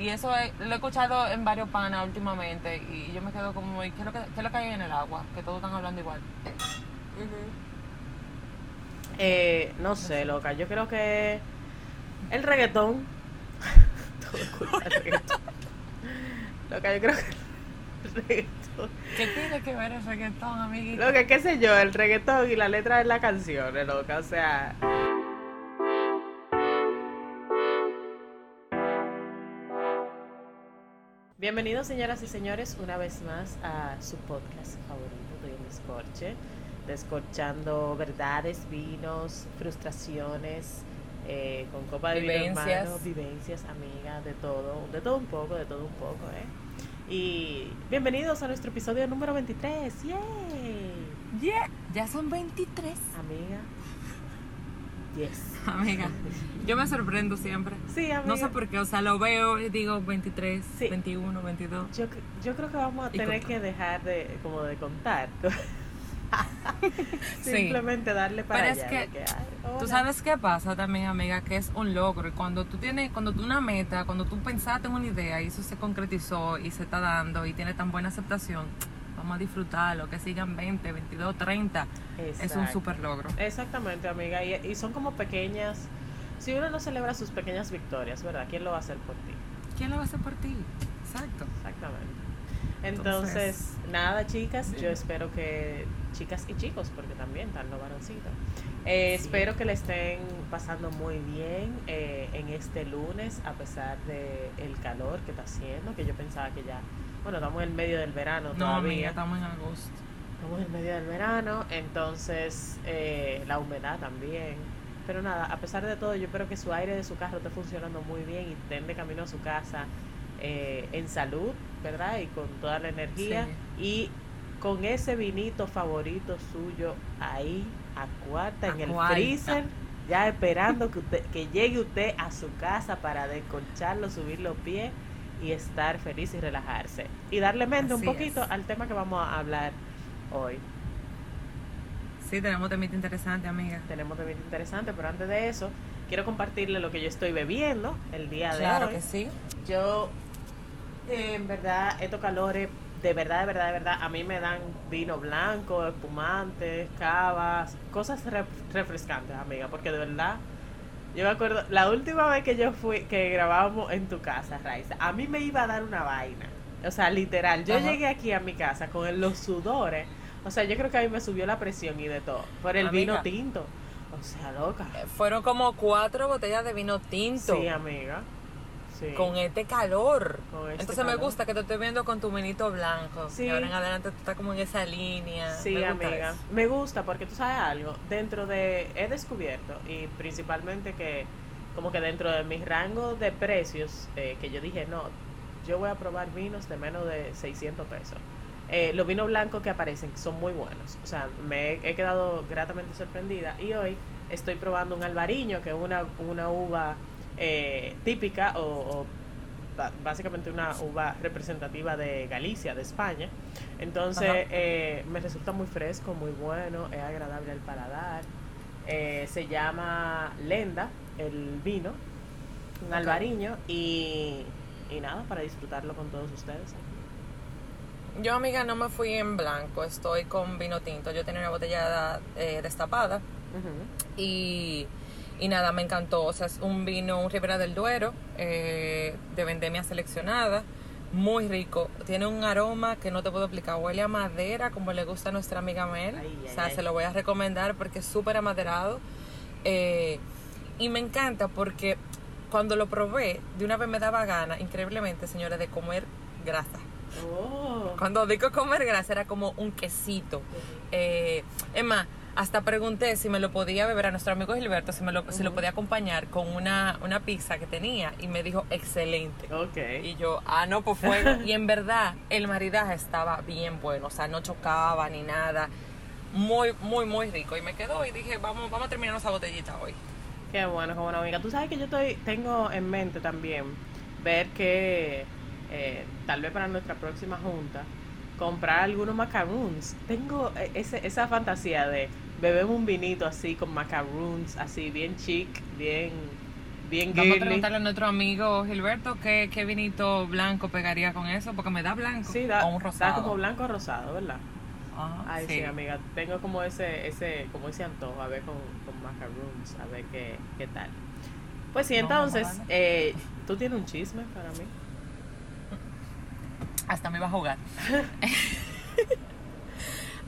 Y eso es- lo he escuchado en varios panas últimamente y yo me quedo como, ¿y qué es lo que, qué es lo que hay en el agua? Que todos están hablando igual. Eh, no sé, loca. Yo creo que el reggaetón. Todo culpa del reggaetón. Loca, yo creo que el reggaetón. ¿Qué tiene que ver el reggaetón, amiguito? Loca, qué sé yo, el reggaetón y la letra de la canción, loca. O sea. Bienvenidos, señoras y señores, una vez más a su podcast favorito de Descorche. Descorchando verdades, vinos, frustraciones, eh, con copa de vino en Vivencias. vivencias, amigas, de todo, de todo un poco, de todo un poco, ¿eh? Y bienvenidos a nuestro episodio número 23. ¡Yay! Yeah, ya son 23. Amiga. Yes. Amiga, yo me sorprendo siempre. Sí, amiga. No sé por qué, o sea, lo veo y digo 23, Sí. 21, 22. Yo, yo creo que vamos a tener que dejar de como de contar. Sí. Simplemente darle para Pero es allá. que de que, ay, Tú sabes qué pasa también, amiga, que es un logro. Y cuando tú tienes, cuando tú una meta, cuando tú pensaste en una idea y eso se concretizó y se está dando y tiene tan buena aceptación, vamos a disfrutarlo, que sigan 20, 22, 30. Es un super logro. Exactamente, amiga. Y, y son como pequeñas. Si uno no celebra sus pequeñas victorias, ¿verdad? ¿Quién lo va a hacer por ti? ¿Quién lo va a hacer por ti? Exacto. Exactamente. Entonces, Entonces, nada, chicas, yo espero que, chicas y chicos, porque también están los varoncitos, eh, Sí. espero que le estén pasando muy bien eh, en este lunes, a pesar de el calor que está haciendo, que yo pensaba que ya, bueno, estamos en medio del verano No, todavía. amiga, estamos en agosto. Estamos en medio del verano, entonces eh, la humedad también. Pero nada, a pesar de todo, yo espero que su aire de su carro esté funcionando muy bien y estén de camino a su casa eh, en salud, ¿verdad? Y con toda la energía. Y con ese vinito favorito suyo ahí, a cuarta, en el freezer, ya esperando que, usted, que llegue usted a su casa para descolcharlo, subir los pies y estar feliz y relajarse. Y darle mente un poquito es. al tema que vamos a hablar hoy. Sí, tenemos temita interesante, amiga. Tenemos también interesante, pero antes de eso, quiero compartirle lo que yo estoy bebiendo el día Claro de hoy. que sí. Yo, eh, en verdad, estos calores, de verdad, de verdad, de verdad, a mí me dan vino blanco, espumantes, cavas, cosas re- refrescantes, amiga, porque de verdad, yo me acuerdo, la última vez que yo fui, que grabábamos en tu casa, Raiza, a mí me iba a dar una vaina. O sea, literal, yo Ajá. llegué aquí a mi casa con los sudores. O sea, yo creo que a mí me subió la presión y de todo. Por el vino tinto. O sea, loca. Eh, Fueron como cuatro botellas de vino tinto. Sí, amiga. Sí. Con este calor. Con este Entonces me gusta que te estoy viendo con tu vinito blanco. Sí. Y ahora en adelante tú estás como en esa línea. Sí, Me amiga. eso. Me gusta porque tú sabes algo. Dentro de. He descubierto y principalmente que, como que dentro de mi rango de precios, eh, que yo dije, no, yo voy a probar vinos de menos de 600 pesos. Eh, los vinos blancos que aparecen son muy buenos. O sea, me he, he quedado gratamente sorprendida. Y hoy estoy probando un albariño, que es una, una uva eh, típica o, básicamente una uva representativa de Galicia, de España. Entonces, eh, me resulta muy fresco, muy bueno, es agradable al paladar. Eh, se llama Lenda, el vino, un Ok. albariño, y, y nada, para disfrutarlo con todos ustedes. Yo, amiga, no me fui en blanco. Estoy con vino tinto. Yo tenía una botella eh, destapada. Y, y nada, me encantó. O sea, es un vino, un Ribera del Duero, eh, de vendemia seleccionada. Muy rico. Tiene un aroma que no te puedo explicar. Huele a madera, como le gusta a nuestra amiga Mel. Ay, o sea, ay, ay. se lo voy a recomendar porque es súper amaderado. Eh, y me encanta porque cuando lo probé, de una vez me daba gana, increíblemente, señores, de comer grasa. Oh. Cuando digo comer grasa era como un quesito. Eh, es más, hasta pregunté si me lo podía beber a nuestro amigo Gilberto, si, me lo, si lo podía acompañar con una, una pizza que tenía y me dijo excelente. Ok. Y yo, ah, no, pues fuego. y en verdad, el maridaje estaba bien bueno, o sea, no chocaba ni nada. Muy, muy, muy rico. Y me quedó y dije, vamos, vamos a terminar esa botellita hoy. Qué bueno, qué bueno, amiga. Tú sabes que yo estoy, tengo en mente también ver que eh, tal vez para nuestra próxima junta comprar algunos macaroons. Tengo eh, ese, esa fantasía de beber un vinito así con macaroons, así bien chic, bien, bien Vamos a preguntarle a nuestro amigo Gilberto qué, qué vinito blanco pegaría con eso, porque me da blanco Sí, da, o un rosado. da como blanco o rosado, ¿verdad? Ajá, Ay, sí. amiga, tengo como ese, ese, como ese antojo, a ver con, con macaroons, a ver qué, qué tal. Pues sí, No, entonces, eh, ¿tú tienes un chisme para mí? Hasta me iba a jugar.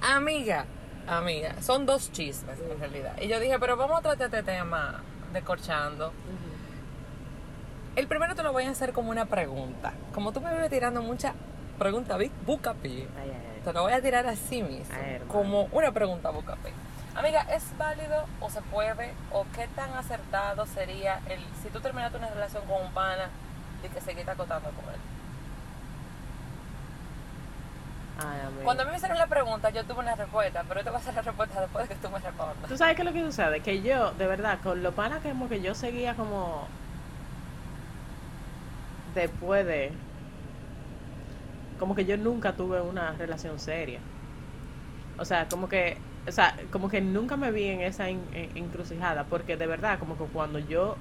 amiga, amiga, son dos chismes en realidad. Y yo dije, pero vamos a tratar este tema decorchando. El primero te lo voy a hacer como una pregunta. Como tú me vienes tirando muchas preguntas, Big Bucapi, te lo voy a tirar así mismo. Ay, como una pregunta Bucapi. Amiga, ¿es válido o se puede o qué tan acertado sería el si tú terminaste una relación con un pana y que seguiste acotando con él? Ay. Cuando a mí me hicieron la pregunta, yo tuve una respuesta, pero yo te voy a hacer la respuesta después de que tú me respondas. ¿Tú sabes qué es lo que sucede? Que yo, de verdad, con lo pana que como que yo seguía como después de como que yo nunca tuve una relación seria. O sea, como que o sea, como que nunca me vi en esa en- en- encrucijada porque de verdad como que cuando yo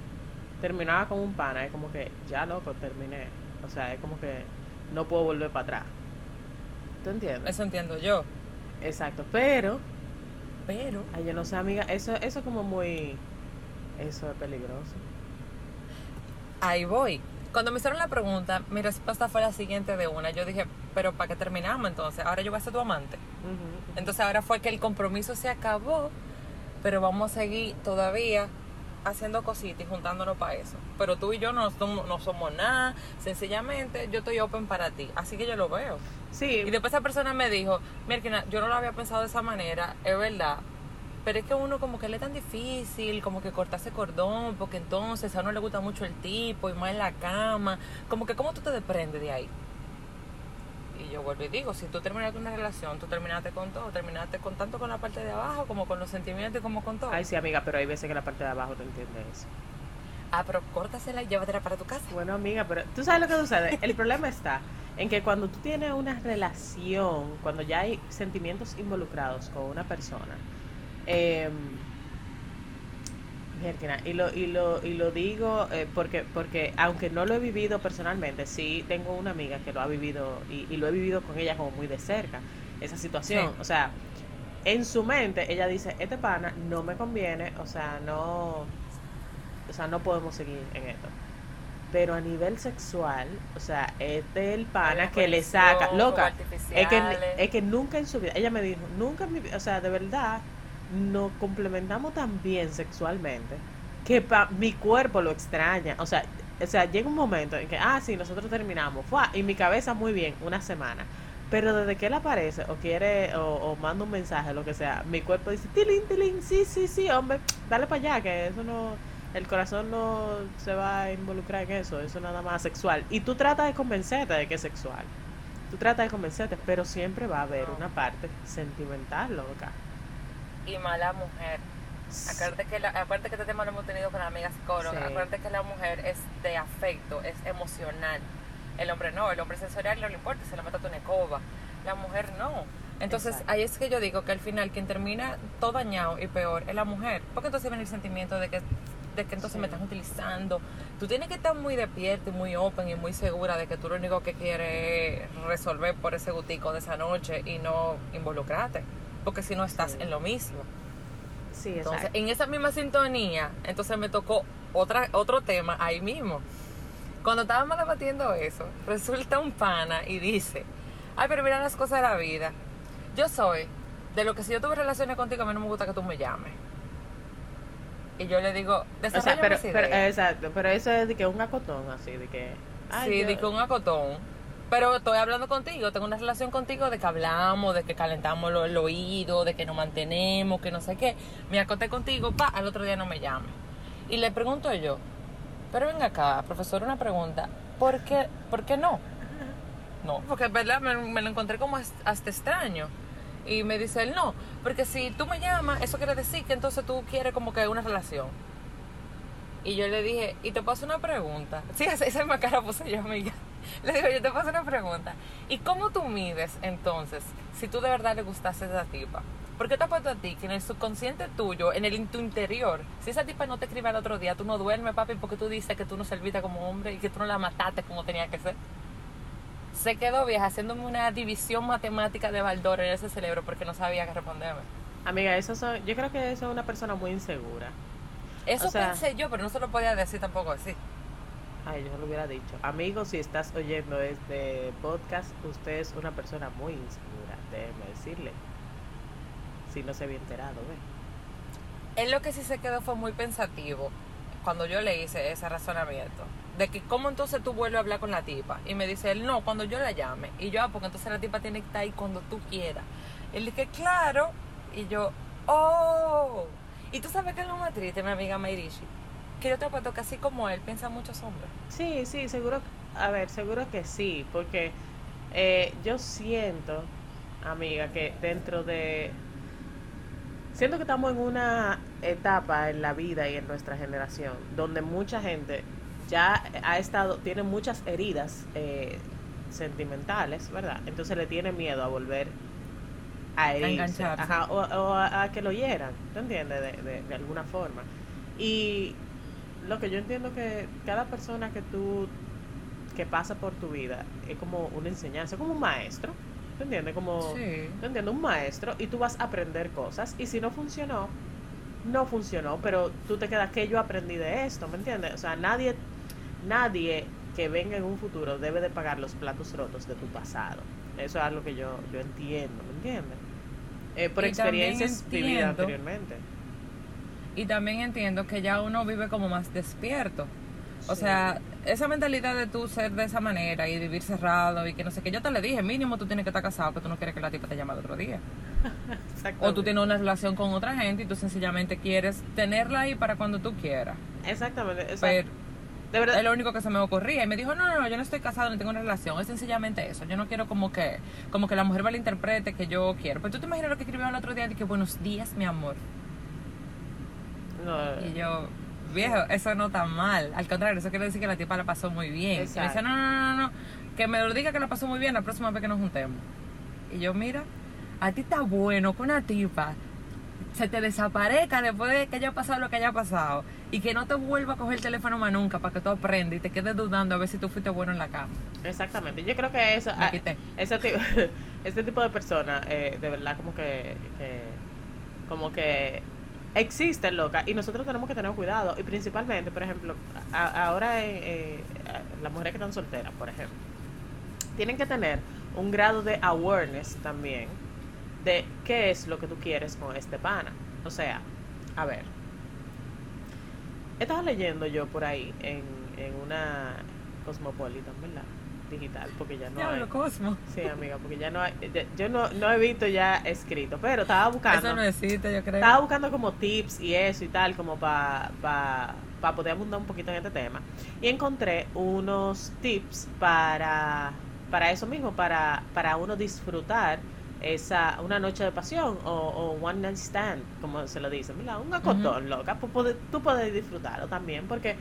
terminaba con un pana es como que ya loco terminé. O sea, es como que no puedo volver para atrás. ¿Tú entiendes? Eso entiendo yo. Exacto, pero Pero Ay, yo no sé, amiga, eso eso es como muy eso es peligroso. ahí voy. Cuando me hicieron la pregunta, mi respuesta fue la siguiente de una. Yo dije, pero ¿para qué terminamos entonces? Ahora yo voy a ser tu amante. Entonces ahora fue que el compromiso se acabó, pero vamos a seguir todavía haciendo cositas y juntándonos para eso. Pero tú y yo no somos, no somos nada, sencillamente yo estoy open para ti, así que yo lo veo. Sí, Y después esa persona me dijo, mira, yo no lo había pensado de esa manera, es verdad, pero es que uno como que le es tan difícil, como que cortarse cordón, porque entonces a uno le gusta mucho el tipo y más en la cama, como que cómo tú te desprendes de ahí. Y yo vuelvo y digo, si tú terminaste una relación, tú terminaste con todo, terminaste con tanto con la parte de abajo como con los sentimientos y como con todo. Ay, sí, amiga, pero hay veces que la parte de abajo no entiende eso. Ah, pero córtasela y llévatela para tu casa. Bueno, amiga, pero tú sabes lo que sucede. El problema está en que cuando tú tienes una relación, cuando ya hay sentimientos involucrados con una persona, eh, y lo, y lo, y lo digo eh, porque, porque aunque no lo he vivido personalmente, sí tengo una amiga que lo ha vivido y, y lo he vivido con ella como muy de cerca, esa situación. Sí. O sea, en su mente ella dice, este pana no me conviene, o sea, no, o sea, no podemos seguir en esto. Pero a nivel sexual, o sea, este es el pana que le saca, loca, es que, es que nunca en su vida, ella me dijo, nunca en mi vida, o sea, de verdad, nos complementamos tan bien sexualmente que pa, mi cuerpo lo extraña. O sea, o sea, llega un momento en que, ah, sí, nosotros terminamos, fue, y mi cabeza muy bien, una semana. Pero desde que él aparece o quiere o, o manda un mensaje, lo que sea, mi cuerpo dice, tilín, tilín, sí, sí, sí, hombre, dale para allá, que eso no, el corazón no se va a involucrar en eso, eso es nada más sexual. Y tú tratas de convencerte de que es sexual. Tú tratas de convencerte, pero siempre va a haber una parte sentimental, loca. Y mala mujer. Acuérdate que, la, acuérdate que este tema lo hemos tenido con la amiga psicóloga. Sí. Acuérdate que la mujer es de afecto, es emocional. El hombre no, el hombre sensorial no le importa, se le mete a tu necoba. La mujer no. Entonces Exacto. ahí es que yo digo que al final quien termina todo dañado y peor es la mujer. Porque entonces viene el sentimiento de que, de que entonces Sí. me están utilizando. Tú tienes que estar muy despierta y muy open y muy segura de que tú lo único que quieres es resolver por ese gutico de esa noche y no involucrarte. Porque si no estás Sí. en lo mismo. Sí, Entonces, exacto. en esa misma sintonía, entonces me tocó otra, otro tema ahí mismo. Cuando estábamos debatiendo eso, resulta un pana y dice, ay, pero mira las cosas de la vida. Yo soy de lo que si yo tuve relaciones contigo, a mí no me gusta que tú me llames. Y yo le digo, O sea, pero, pero, exacto, pero eso es de que un acotón así, de que... ay, sí, yo- de que un acotón. Pero estoy hablando contigo, tengo una relación contigo de que hablamos, de que calentamos el oído, de que nos mantenemos, que no sé qué. Me acoté contigo, pa, al otro día no me llame. Y le pregunto yo, pero ven acá, profesor, una pregunta, ¿por qué, ¿por qué no? No, porque es verdad, me, lo encontré como hasta extraño. Y me dice él, no, porque si tú me llamas, eso quiere decir que entonces tú quieres como que una relación. Y yo le dije, y te paso una pregunta. Sí, esa esa misma cara puse yo, amiga. Le digo, yo te paso una pregunta. ¿Y cómo tú mides entonces si tú de verdad le gustaste a esa tipa? Porque te apuesto a ti que en el subconsciente tuyo, en el tu interior, si esa tipa no te escribe al otro día, tú no duermes, papi, porque tú dices que tú no serviste como hombre y que tú no la mataste como tenía que ser. Se quedó vieja haciéndome una división matemática de Baldor en ese cerebro porque no sabía qué responderme. Amiga, eso son, yo creo que eso es una persona muy insegura. Eso pensé yo, pero no se lo podía decir tampoco así. Ay, yo no lo hubiera dicho. Amigo, si estás oyendo este podcast, usted es una persona muy insegura, déjeme decirle. Si no se había enterado, ¿ve? Él lo que sí se quedó fue muy pensativo cuando yo le hice ese razonamiento. De que, ¿cómo entonces tú vuelves a hablar con la tipa? Y me dice él, no, cuando yo la llame. Y yo, ah, porque entonces la tipa tiene que estar ahí cuando tú quieras. Él dije, claro. Y yo, oh. Y tú sabes que es lo más triste, mi amiga Mairishi que yo te apuesto que así como él piensa muchos hombres. Sí, sí, seguro, a ver, seguro que sí, porque eh, yo siento, amiga, que dentro de... Siento que estamos en una etapa en la vida y en nuestra generación donde mucha gente ya ha estado, tiene muchas heridas eh, sentimentales, ¿verdad? Entonces le tiene miedo a volver a herirse, Ajá, o, a, que lo hieran, ¿te entiendes? De, de, de alguna forma. Y lo que yo entiendo que cada persona que tú que pasa por tu vida es como una enseñanza, como un maestro, ¿te entiendes? Como, sí. ¿te entiendes? Un maestro y tú vas a aprender cosas y si no funcionó, no funcionó, pero tú te quedas que yo aprendí de esto, ¿me entiendes? O sea, nadie, nadie que venga en un futuro debe de pagar los platos rotos de tu pasado. Eso es algo que yo, yo entiendo, ¿me entiendes? Eh, por experiencias vividas anteriormente. Y también entiendo que ya uno vive como más despierto. O sea, esa mentalidad de tú ser de esa manera y vivir cerrado y que no sé qué, yo te le dije, mínimo tú tienes que estar casado, que tú no quieres que la tipa te llame el otro día. o tú tienes una relación con otra gente y tú sencillamente quieres tenerla ahí para cuando tú quieras. Exactamente. Pero de verdad. Es lo único que se me ocurría. Y me dijo, no, no, no, yo no estoy casado, no tengo una relación. Es sencillamente eso. Yo no quiero como que, como que la mujer malinterprete que yo quiero. Pero tú te imaginas lo que escribió el otro día de que buenos días, mi amor. Y yo, viejo, eso no está mal. Al contrario, eso quiere decir que la tipa la pasó muy bien. Me dice, no, no, no, no, que me lo diga que la pasó muy bien la próxima vez que nos juntemos. Y yo, mira, a ti está bueno con una tipa se te desaparezca después de que haya pasado lo que haya pasado y que no te vuelva a coger el teléfono más nunca para que tú aprendas y te quedes dudando a ver si tú fuiste bueno en la cama. Exactamente, yo creo que eso, ese, tipo, este tipo de personas, eh, de verdad como que, que como que existen locas y nosotros tenemos que tener cuidado y principalmente por ejemplo ahora eh, las mujeres que están solteras por ejemplo tienen que tener un grado de awareness también de qué es lo que tú quieres con este pana. O sea a ver estaba leyendo yo por ahí en, en una cosmopolitan verdad digital, porque ya no hay. Cosmo. Sí, amiga, porque ya no hay. yo no, no he visto ya escrito, pero estaba buscando. Eso no existe, yo creo. Estaba buscando como tips y eso y tal, como para pa, pa poder abundar un poquito en este tema. Y encontré unos tips para, para eso mismo, para, para uno disfrutar esa una noche de pasión o, o one night stand, como se lo dice, mira, un acotón, loca, tú puedes disfrutarlo también, porque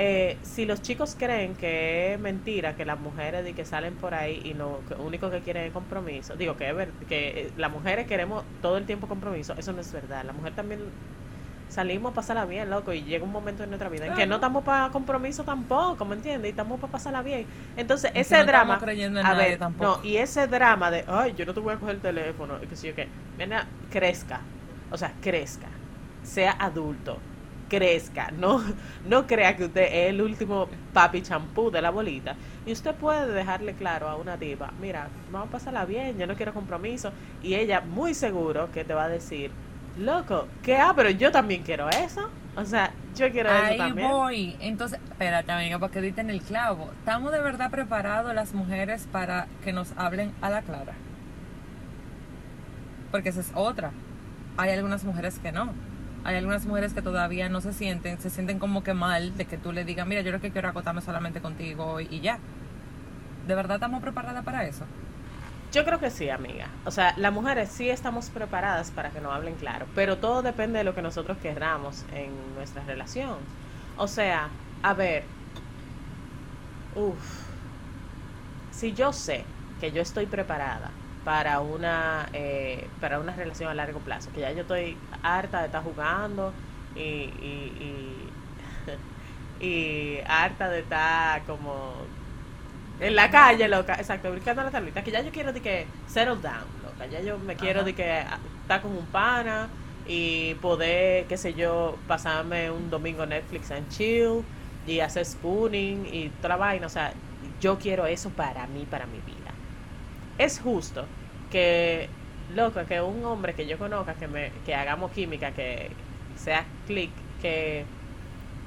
eh, si los chicos creen que es mentira que las mujeres de que salen por ahí y no lo único que quieren es compromiso, digo que es que eh, las mujeres queremos todo el tiempo compromiso, eso no es verdad. La mujer también salimos a pasarla bien, loco, y llega un momento en nuestra vida en que no estamos para compromiso tampoco, ¿me entiendes? Y estamos para pasarla bien. Entonces, ese drama, a ver, no, y ese drama de, ay, yo no te voy a coger el teléfono, y que si yo qué, crezca, o sea, crezca, sea adulto crezca, no, no crea que usted es el último papi champú de la bolita. Y usted puede dejarle claro a una tipa, mira, vamos a pasarla bien, yo no quiero compromiso. Y ella muy seguro que te va a decir, loco, ¿qué? Ah, pero yo también quiero eso. O sea, yo quiero eso también. Ahí voy. Entonces, espérate, amiga, porque en el clavo. ¿Estamos de verdad preparados las mujeres para que nos hablen a la clara? Porque esa es otra. Hay algunas mujeres que no hay algunas mujeres que todavía no se sienten, se sienten como que mal de que tú le digas, mira, yo lo que quiero acotarme solamente contigo y, ya. ¿De verdad estamos preparadas para eso? Yo creo que sí, amiga. O sea, las mujeres sí estamos preparadas para que nos hablen claro, pero todo depende de lo que nosotros queramos en nuestra relación. O sea, a ver, uff, si yo sé que yo estoy preparada para una eh, para una relación a largo plazo que ya yo estoy harta de estar jugando y, y, y, y harta de estar como en la calle loca exacto brincando la tablita que ya yo quiero de que settle down loca ya yo me quiero de que estar con un pana y poder qué sé yo pasarme un domingo Netflix and chill y hacer spooning y toda la vaina o sea yo quiero eso para mí para mi vida. Es justo que, loco, que un hombre que yo conozca, que, me, que hagamos química, que sea clic, que,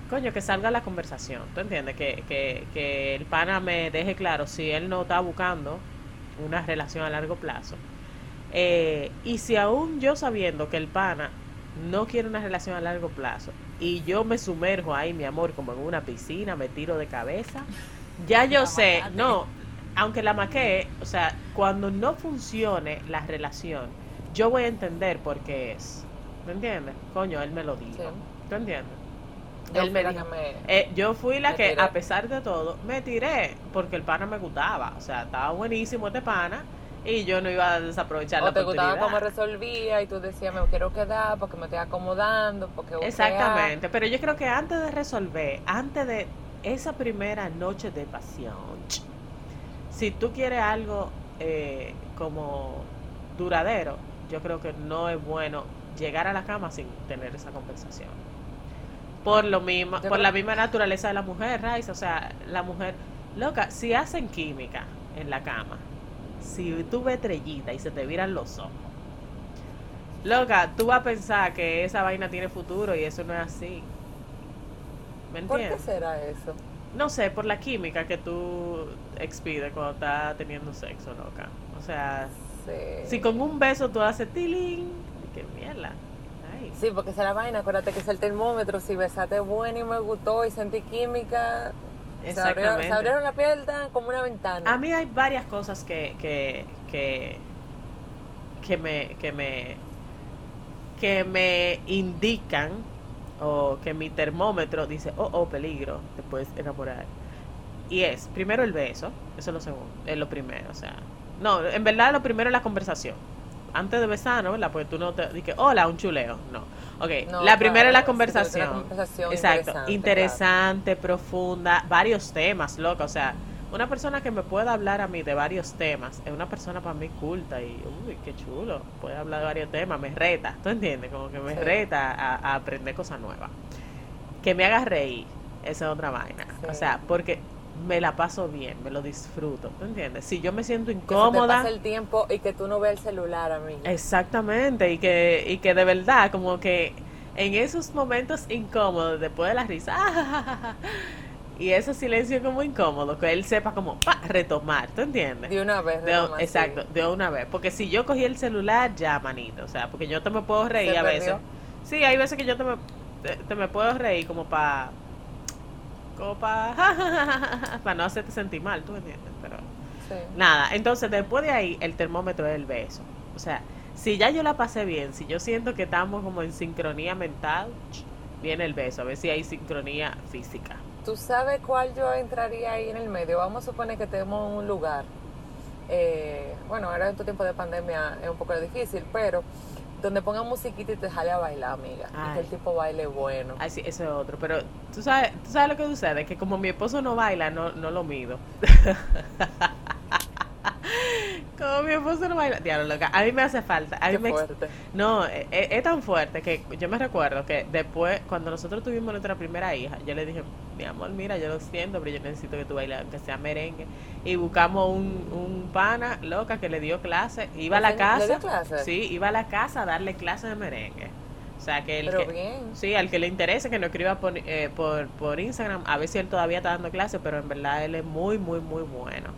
coño, que salga la conversación, ¿tú entiendes? Que, que, que el pana me deje claro si él no está buscando una relación a largo plazo. Eh, y si aún yo sabiendo que el pana no quiere una relación a largo plazo y yo me sumerjo ahí, mi amor, como en una piscina, me tiro de cabeza, ya yo sé, no, aunque la maquee, o sea, cuando no funcione la relación, yo voy a entender por qué es. ¿Me entiendes? Coño, él me lo dijo. ¿Tú entiendes? Yo él me dijo, eh, yo fui la que, a pesar de todo, me tiré porque el pana me gustaba. O sea, estaba buenísimo este pana y yo no iba a desaprovechar o te gustaba cómo resolvía y tú decías, me quiero quedar porque me estoy acomodando. porque Exactamente, pero yo creo que antes de resolver, antes de esa primera noche de pasión, si tú quieres algo eh, como duradero, yo creo que no es bueno llegar a la cama sin tener esa compensación. Por lo mismo, por la misma naturaleza de la mujer, Raiza, o sea, la mujer, loca, si hacen química en la cama, si tú ves estrellita y se te viran los ojos, loca, tú vas a pensar que esa vaina tiene futuro y eso no es así. ¿Me entiendes? ¿Por qué será eso? No sé, por la química que tú expides cuando estás teniendo sexo, loca. O sea, si con un beso tú haces tiling, qué mierda. Sí, porque esa la vaina, acuérdate que es el termómetro, si besaste bueno y me gustó y sentí química. Se abrieron, la piel como una ventana. A mí hay varias cosas que, que, que, que me, que me, que me indican o que mi termómetro dice, oh, oh, peligro, te puedes enamorar. Y es, primero el beso, eso es lo segundo, es lo primero, o sea, no, en verdad lo primero es la conversación. Antes de besar, ¿no? Porque tú no te dices, hola, un chuleo, no. Ok, la primera es la conversación. Exacto, interesante, profunda, varios temas, loco, o sea, una persona que me pueda hablar a mí de varios temas es una persona para mí culta y, uy, qué chulo, puede hablar de varios temas, me reta, ¿tú entiendes? Como que me reta a, aprender cosas nuevas. Que me haga reír, esa es otra vaina. O sea, porque me la paso bien, me lo disfruto, ¿tú entiendes? Si yo me siento incómoda... Que se el tiempo y que tú no veas el celular a mí. Exactamente, y que, y que de verdad, como que en esos momentos incómodos, después de la risa, y ese silencio como incómodo, que él sepa como pa, retomar, ¿tú entiendes? De una vez, de, exacto, de una vez, porque si yo cogí el celular ya, manito, o sea, porque yo te me puedo reír a veces. Sí, hay veces que yo te me, te, me puedo reír como para como para para no hacerte sentir mal, ¿tú entiendes? Pero nada, entonces después de ahí el termómetro es el beso. O sea, si ya yo la pasé bien, si yo siento que estamos como en sincronía mental, viene el beso, a ver si hay sincronía física. ¿Tú sabes cuál yo entraría ahí en el medio? Vamos a suponer que tenemos un lugar. Eh, bueno, ahora en tu tiempo de pandemia es un poco difícil, pero donde pongan musiquita y te jale a bailar, amiga. Y que el tipo baile bueno. Ay, sí, eso es otro. Pero tú sabes, tú sabes lo que sucede, que como mi esposo no baila, no, no lo mido. Como mi esposo no baila. Diablo, loca. A mí me hace falta. A mí me fuerte. No, es, e, es, tan fuerte que yo me recuerdo que después, cuando nosotros tuvimos nuestra primera hija, yo le dije, mi amor, mira, yo lo siento, pero yo necesito que tú bailes, aunque sea merengue. Y buscamos un, un pana, loca, que le dio clase. Iba a la casa. ¿Le dio clase? Sí, iba a la casa a darle clases de merengue. O sea, que el Pero que, bien. sí, al que le interese que nos escriba por, eh, por, por Instagram, a ver si él todavía está dando clases, pero en verdad él es muy, muy, muy bueno.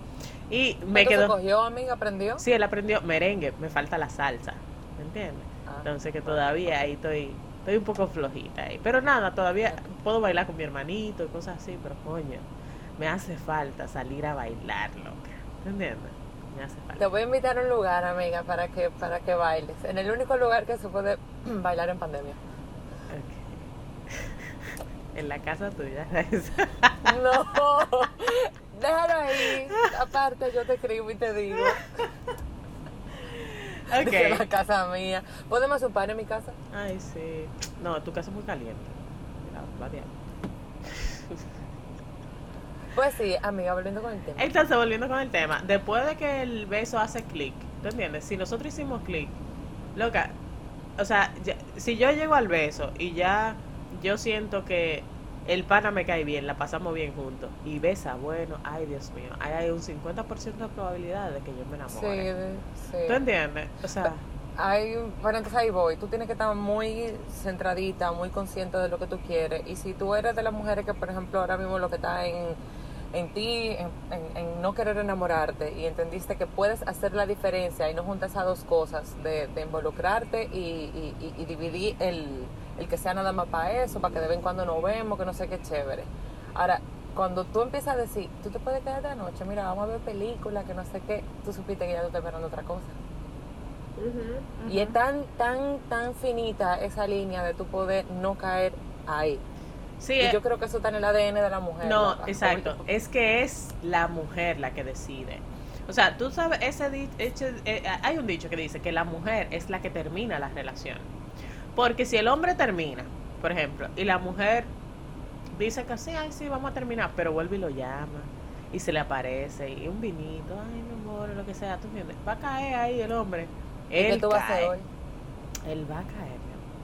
Y me quedó. cogió, amiga? ¿Aprendió? Sí, él aprendió merengue, me falta la salsa, ¿me entiendes? Ah. Entonces que todavía ahí estoy estoy un poco flojita ahí. Pero nada, todavía puedo bailar con mi hermanito y cosas así, pero coño, me hace falta salir a bailar, loca. ¿Me entiendes? Me hace falta. Te voy a invitar a un lugar, amiga, para que para que bailes. En el único lugar que se puede bailar en pandemia. en la casa tuya. no, déjalo ahí. Aparte, yo te escribo y te digo. Ok. De la casa mía. ¿Podemos hacer un par en mi casa? Ay, sí. No, tu casa es muy caliente. Mira. Pues sí, amiga, volviendo con el tema. Entonces, volviendo con el tema, después de que el beso hace clic, ¿tú entiendes? Si nosotros hicimos clic, loca, o sea, ya- si yo llego al beso y ya yo siento que el pana me cae bien, la pasamos bien juntos, y besa, bueno, ay Dios mío, ahí hay un 50% de probabilidad de que yo me Sí, enamore. de- sí. ¿Tú entiendes? O sea, Hay, bueno, entonces ahí voy. Tú tienes que estar muy centradita, muy consciente de lo que tú quieres. Y si tú eres de las mujeres que, por ejemplo, ahora mismo lo que está en, en ti, en, en- en no querer enamorarte, y entendiste que puedes hacer la diferencia y no juntas esas dos cosas, de, de involucrarte y, y- y- y dividir el, el que sea nada más para eso, para que de vez en cuando nos vemos, que no sé qué chévere. Ahora, cuando tú empiezas a decir, tú te puedes quedar de la noche, mira, vamos a ver películas, que no sé qué, tú supiste que ya tú estás esperando otra cosa. Y es tan, tan, tan finita esa línea de tu poder no caer ahí. sí, Y eh, yo creo que eso está en el ADN de la mujer. No, exacto. Es que es la mujer la que decide. O sea, tú sabes, ese di- hecho- eh, hay un dicho que dice que la mujer es la que termina la relación. Porque si el hombre termina, por ejemplo, y la mujer dice que sí, ay, sí, vamos a terminar, pero vuelve y lo llama, y se le aparece, y un vinito, ay, mi amor, lo que sea, tú entiendes, va a caer ahí el hombre. ¿Y qué Él tú vas a hacer cae. hoy? Él va a caer, mi amor.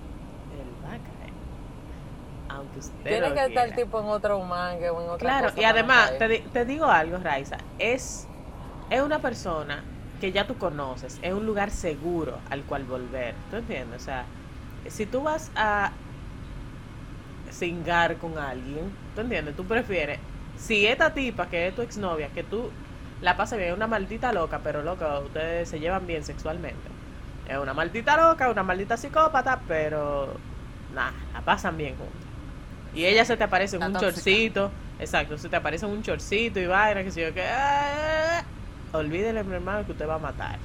Él va a caer. Aunque usted Tiene no que estar tipo en otro mangue o en otra Claro, cosa y además, te, te digo algo, Raiza, es, es una persona que ya tú conoces, es un lugar seguro al cual volver, ¿tú entiendes? O sea, si tú vas a cingar con alguien, ¿tú entiendes? Tú prefieres, si esta tipa que es tu exnovia, que tú la pasas bien, es una maldita loca, pero loca, ustedes se llevan bien sexualmente. Es una maldita loca, una maldita psicópata, pero nada, la pasan bien juntos. Y ella se te aparece en La un tóxica. chorcito, exacto, se te aparece en un chorcito y vaina, que si yo que... ah, olvídele, mi hermano, que usted va a matar.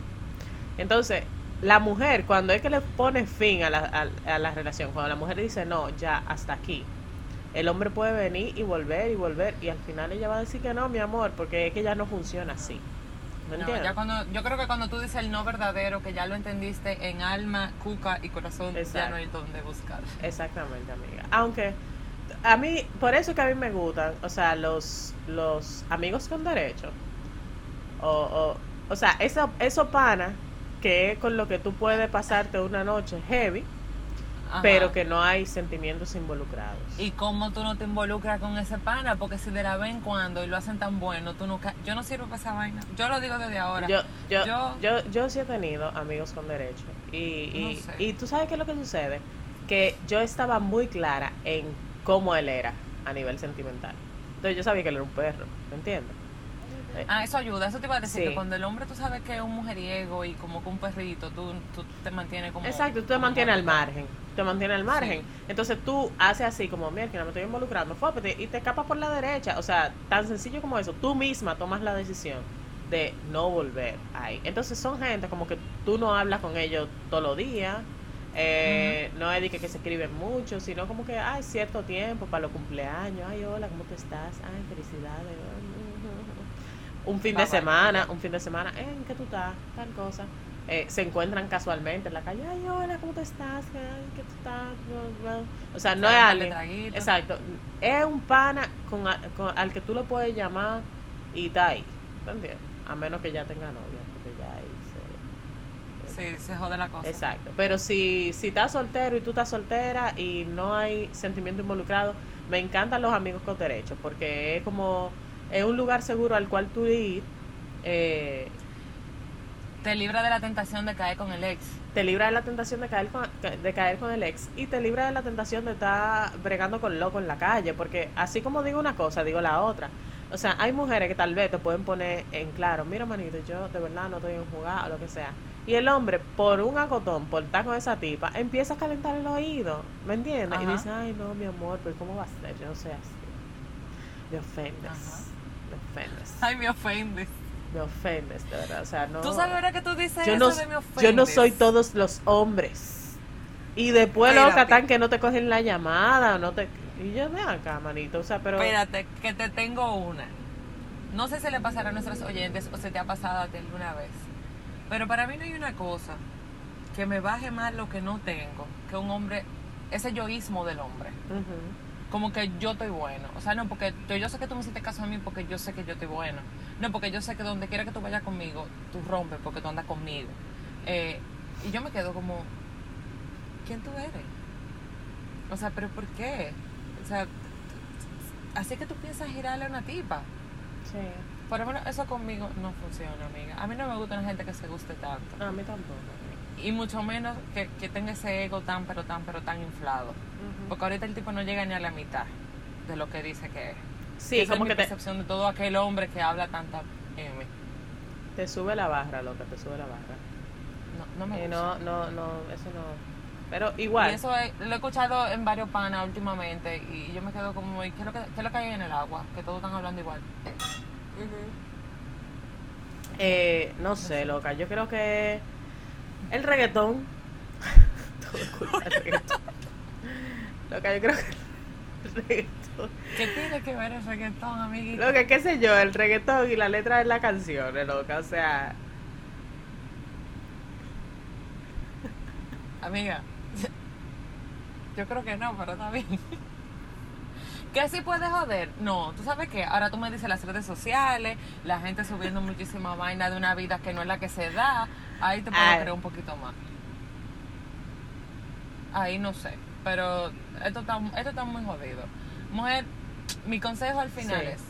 Entonces, la mujer, cuando es que le pone fin a la, a, a la relación, cuando la mujer dice, no, ya, hasta aquí, el hombre puede venir y volver y volver, y al final ella va a decir que no, mi amor, porque es que ya no funciona así. ¿Me No, ya cuando, yo creo que cuando tú dices el no verdadero, que ya lo entendiste en alma, cuca y corazón, ya Exacto. no hay donde buscar. Exactamente, amiga. Aunque a mí, por eso que a mí me gustan, o sea, los, los amigos con derecho. O, o, o sea, eso, eso pana que es con lo que tú puedes pasarte una noche heavy, Ajá. pero que no hay sentimientos involucrados. ¿Y cómo tú no te involucras con ese pana? Porque si de la vez en cuando y lo hacen tan bueno, tú no... ca- Yo no sirvo para esa vaina. Yo lo digo desde ahora. Yo, yo, yo- yo, yo, sí he tenido amigos con derecho. Y, y, No sé. y tú sabes qué es lo que sucede? Que yo estaba muy clara en cómo él era a nivel sentimental. Entonces yo sabía que él era un perro, ¿me entiendes? Eh, Ah, eso ayuda. Eso te iba a decir Sí. que cuando el hombre tú sabes que es un mujeriego y como que un perrito, tú, tú te mantienes como... Exacto, tú te mantienes al margen. Te mantienes al margen. Sí. Entonces tú haces así como, mira, que no me estoy involucrando, fópete, y te escapas por la derecha. O sea, tan sencillo como eso. Tú misma tomas la decisión de no volver ahí. Entonces son gente como que tú no hablas con ellos todos los días. eh, No es de que, que se escriben mucho, sino como que hay cierto tiempo para los cumpleaños. Ay, hola, ¿cómo tú estás? Ay, felicidades. Un fin de semana, un fin de semana, ¿en qué tú estás? Tal cosa eh, se encuentran casualmente en la calle, ay, hola, ¿cómo tú estás? Ay, ¿Qué tú estás? Bla, bla. O sea, no es alguien. Exacto. Es un pana con, con- al que tú lo puedes llamar y está ahí. ¿Te entiendes? A menos que ya tenga novia, porque ya ahí se... Sí, se jode la cosa. Exacto. Pero si, si estás soltero y tú estás soltera y no hay sentimiento involucrado, me encantan los amigos con derechos, porque es como, es un lugar seguro al cual tú ir. Eh, Te libra de la tentación de caer con el ex. te libra de la tentación de caer con, de caer con el ex y te libra de la tentación de estar bregando con loco en la calle, porque así como digo una cosa, digo la otra. O sea, hay mujeres que tal vez te pueden poner en claro, mira manito, yo de verdad no estoy en jugar o lo que sea. Y el hombre, por un acotón, por estar con esa tipa, empieza a calentar el oído, ¿me entiendes? Y dice, ay no, mi amor, pero ¿cómo va a ser? Yo no soy así. Me ofendes, Ajá. Me ofendes, Ay, me ofendes. me ofendes, de verdad. O sea, no... ¿Tú sabes ahora que tú dices yo eso no, de me ofendes? yo no soy todos los hombres. Y después Espérate. loca tan que no te cogen la llamada no te y yo ven acá, manito, o sea, pero Espérate, que te tengo una. No sé si le pasará a nuestros oyentes o se te ha pasado a ti alguna vez. Pero para mí no hay una cosa que me baje más lo que no tengo que un hombre, ese yoísmo del hombre. Ujú. Como que yo estoy bueno. O sea, no, porque yo, yo sé que tú me hiciste caso a mí porque yo sé que yo estoy bueno. No, porque yo sé que donde quiera que tú vayas conmigo, tú rompes porque tú andas conmigo. Eh, y yo me quedo como, ¿quién tú eres? O sea, ¿pero por qué? O sea, así que tú piensas girarle a una tipa. Sí. Por lo menos eso conmigo no funciona, amiga. A mí no me gusta la gente que se guste tanto. A mí tampoco. Y mucho menos que, que tenga ese ego tan, pero tan, pero tan inflado. Porque ahorita el tipo no llega ni a la mitad de lo que dice que es. Sí, Esa como es que mi te, percepción de todo aquel hombre que habla tanta M. te sube la barra, loca, te sube la barra. No, no me gusta. no, no, no, eso no. Pero igual. Y eso es- lo he escuchado en varios panas últimamente y yo me quedo como, ¿y qué es lo que, qué es lo que hay en el agua? Que todos están hablando igual. Eh, no sé, loca. Yo creo que el reggaetón. Todo del reggaetón. Loca, yo creo que el reggaetón. ¿Qué tiene que ver el reggaetón, amiguito? Loca, qué sé yo, el reggaetón y la letra de la canción, loca. O sea, Amiga, yo creo que no, pero está bien. ¿Que sí puede joder? No, tú sabes que ahora tú me dices las redes sociales, la gente subiendo muchísima vaina de una vida que no es la que se da, ahí te puedo Ay. creer un poquito más. Ahí no sé, pero esto está, esto está muy jodido. Mujer, mi consejo al final Sí. es,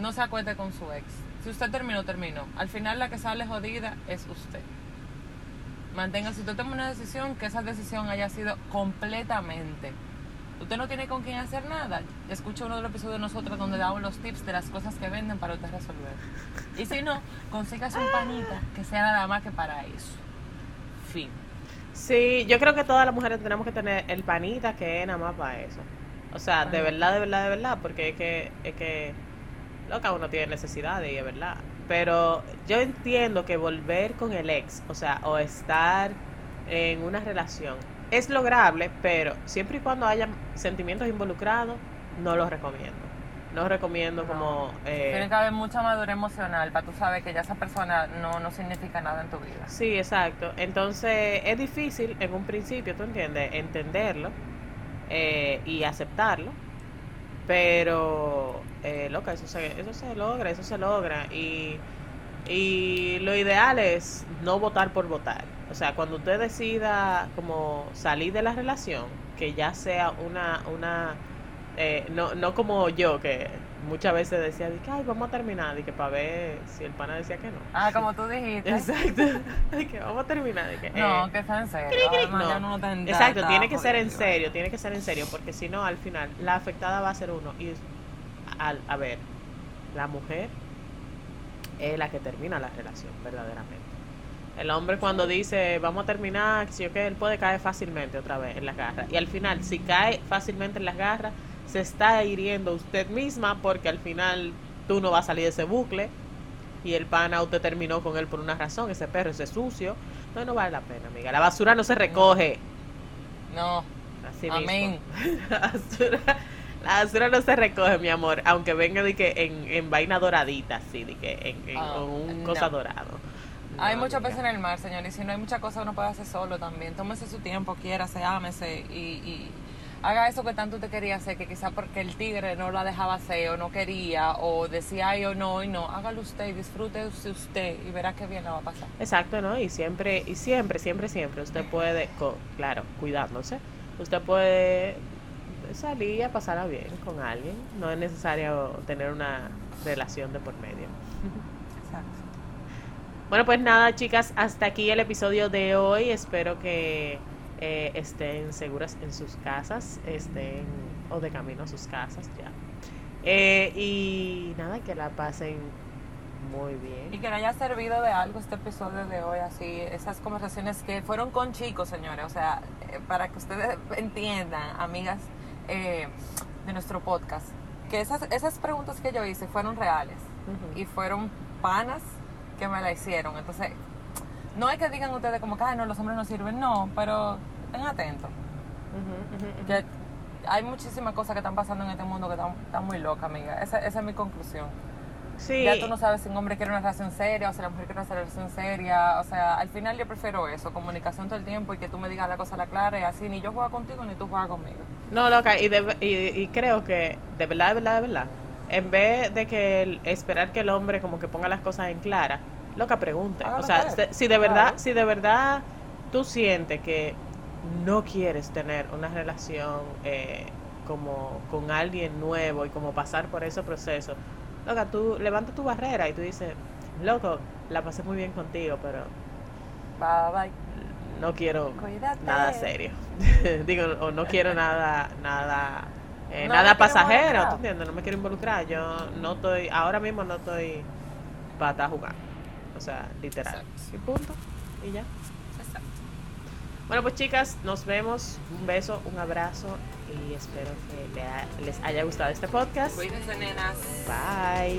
no se acueste con su ex. Si usted terminó, terminó. Al final la que sale jodida es usted. Mantenga, si usted toma una decisión, que esa decisión haya sido completamente. Usted no tiene con quién hacer nada. Escucha uno de los episodios de nosotros donde damos los tips de las cosas que venden para usted resolver. Y si no, consígase un panita que sea nada más que para eso. Fin. Sí, yo creo que todas las mujeres tenemos que tener el panita que es nada más para eso. O sea, de verdad, de verdad, de verdad, porque es que, es que, loca, uno tiene necesidades y es verdad. Pero yo entiendo que volver con el ex, o sea, o estar en una relación, es lograble, pero siempre y cuando haya sentimientos involucrados, no los recomiendo. No recomiendo No. como... eh, Tiene que haber mucha madurez emocional para tú saber que ya esa persona no, no significa nada en tu vida. Sí, exacto. Entonces es difícil en un principio, ¿tú entiendes? Entenderlo eh, y aceptarlo. Pero, eh, loca, eso se, eso se logra, eso se logra. Y, y lo ideal es no votar por votar. O sea, cuando usted decida como salir de la relación, que ya sea una, una eh, no, no como yo, que muchas veces decía, de que, ay, vamos a terminar, y que para ver si el pana decía que no. Ah, como tú dijiste. Exacto. De que vamos a terminar. de que, No, eh, que sea en serio. no. no Exacto, tiene que ser en serio, tiene que ser en serio, porque si no, al final, la afectada va a ser uno. Y, al, a ver, la mujer es la que termina la relación, verdaderamente. El hombre cuando dice, vamos a terminar, si yo que él puede caer fácilmente otra vez en las garras. Y al final, si cae fácilmente en las garras, se está hiriendo usted misma porque al final tú no vas a salir de ese bucle y el pana usted terminó con él por una razón, ese perro, ese sucio. No, no vale la pena, amiga. La basura no se recoge. No, Así Amén. mismo. La basura, la basura no se recoge, mi amor, aunque venga de que en, en vaina doradita, así, de que en, en- Ah, con un no. cosa dorado. hay No, amiga. peces en el mar, señor, y si no hay muchas cosas uno puede hacer solo también. Tómese su tiempo, quiérase, ámese y, y haga eso que tanto te quería hacer, que quizá porque el tigre no la dejaba hacer o no quería o decía ay o no y no. Hágalo usted y disfrute usted y verá qué bien la va a pasar. Exacto, ¿no? Y siempre, y siempre, siempre, siempre usted puede, claro, cuidándose, usted puede salir a pasarla bien con alguien. No es necesario tener una relación de por medio. Exacto. Bueno, pues nada, chicas, hasta aquí el episodio de hoy. Espero que eh, estén seguras en sus casas, estén o de camino a sus casas ya. Eh, y nada, que la pasen muy Y bien. que le haya servido de algo este episodio de hoy, así, esas conversaciones que fueron con chicos, señores, o sea, eh, para que ustedes entiendan, amigas eh, de nuestro podcast, que esas, esas preguntas que yo hice fueron reales y fueron panas que me la hicieron. Entonces, no hay que digan ustedes como que, "Ay, no, los hombres no sirven, no, pero estén atentos. Que hay muchísimas cosas que están pasando en este mundo que están, están muy locas, amiga. Esa, esa es mi conclusión. Sí. Ya tú no sabes si un hombre quiere una relación seria o si la mujer quiere una relación seria. O sea, al final yo prefiero eso, comunicación todo el tiempo y que tú me digas la cosa a la clara y así ni yo juego contigo ni tú juegas conmigo. No, loca, y, de- y, y creo que, de verdad, de verdad, de verdad, en vez de que el- esperar que el hombre como que ponga las cosas en clara, loca, pregunte. Hágalo O sea, si de verdad, si de verdad tú sientes que no quieres tener una relación eh, como con alguien nuevo y como pasar por ese proceso, loca, tú levanta tu barrera y tú dices, loco, la pasé muy bien contigo, pero Bye bye. no quiero Cuídate. nada serio. Digo, o no quiero nada, nada, eh, No nada pasajero, involucrar. ¿tú entiendes? No me quiero involucrar. Yo no estoy, ahora mismo no estoy para estar jugando. O sea, literal. Exacto. Y punto. Y ya. Exacto. Bueno, pues chicas, nos vemos. Un beso, un abrazo y espero que le ha- les haya gustado este podcast. Cuídense, nenas. Bye.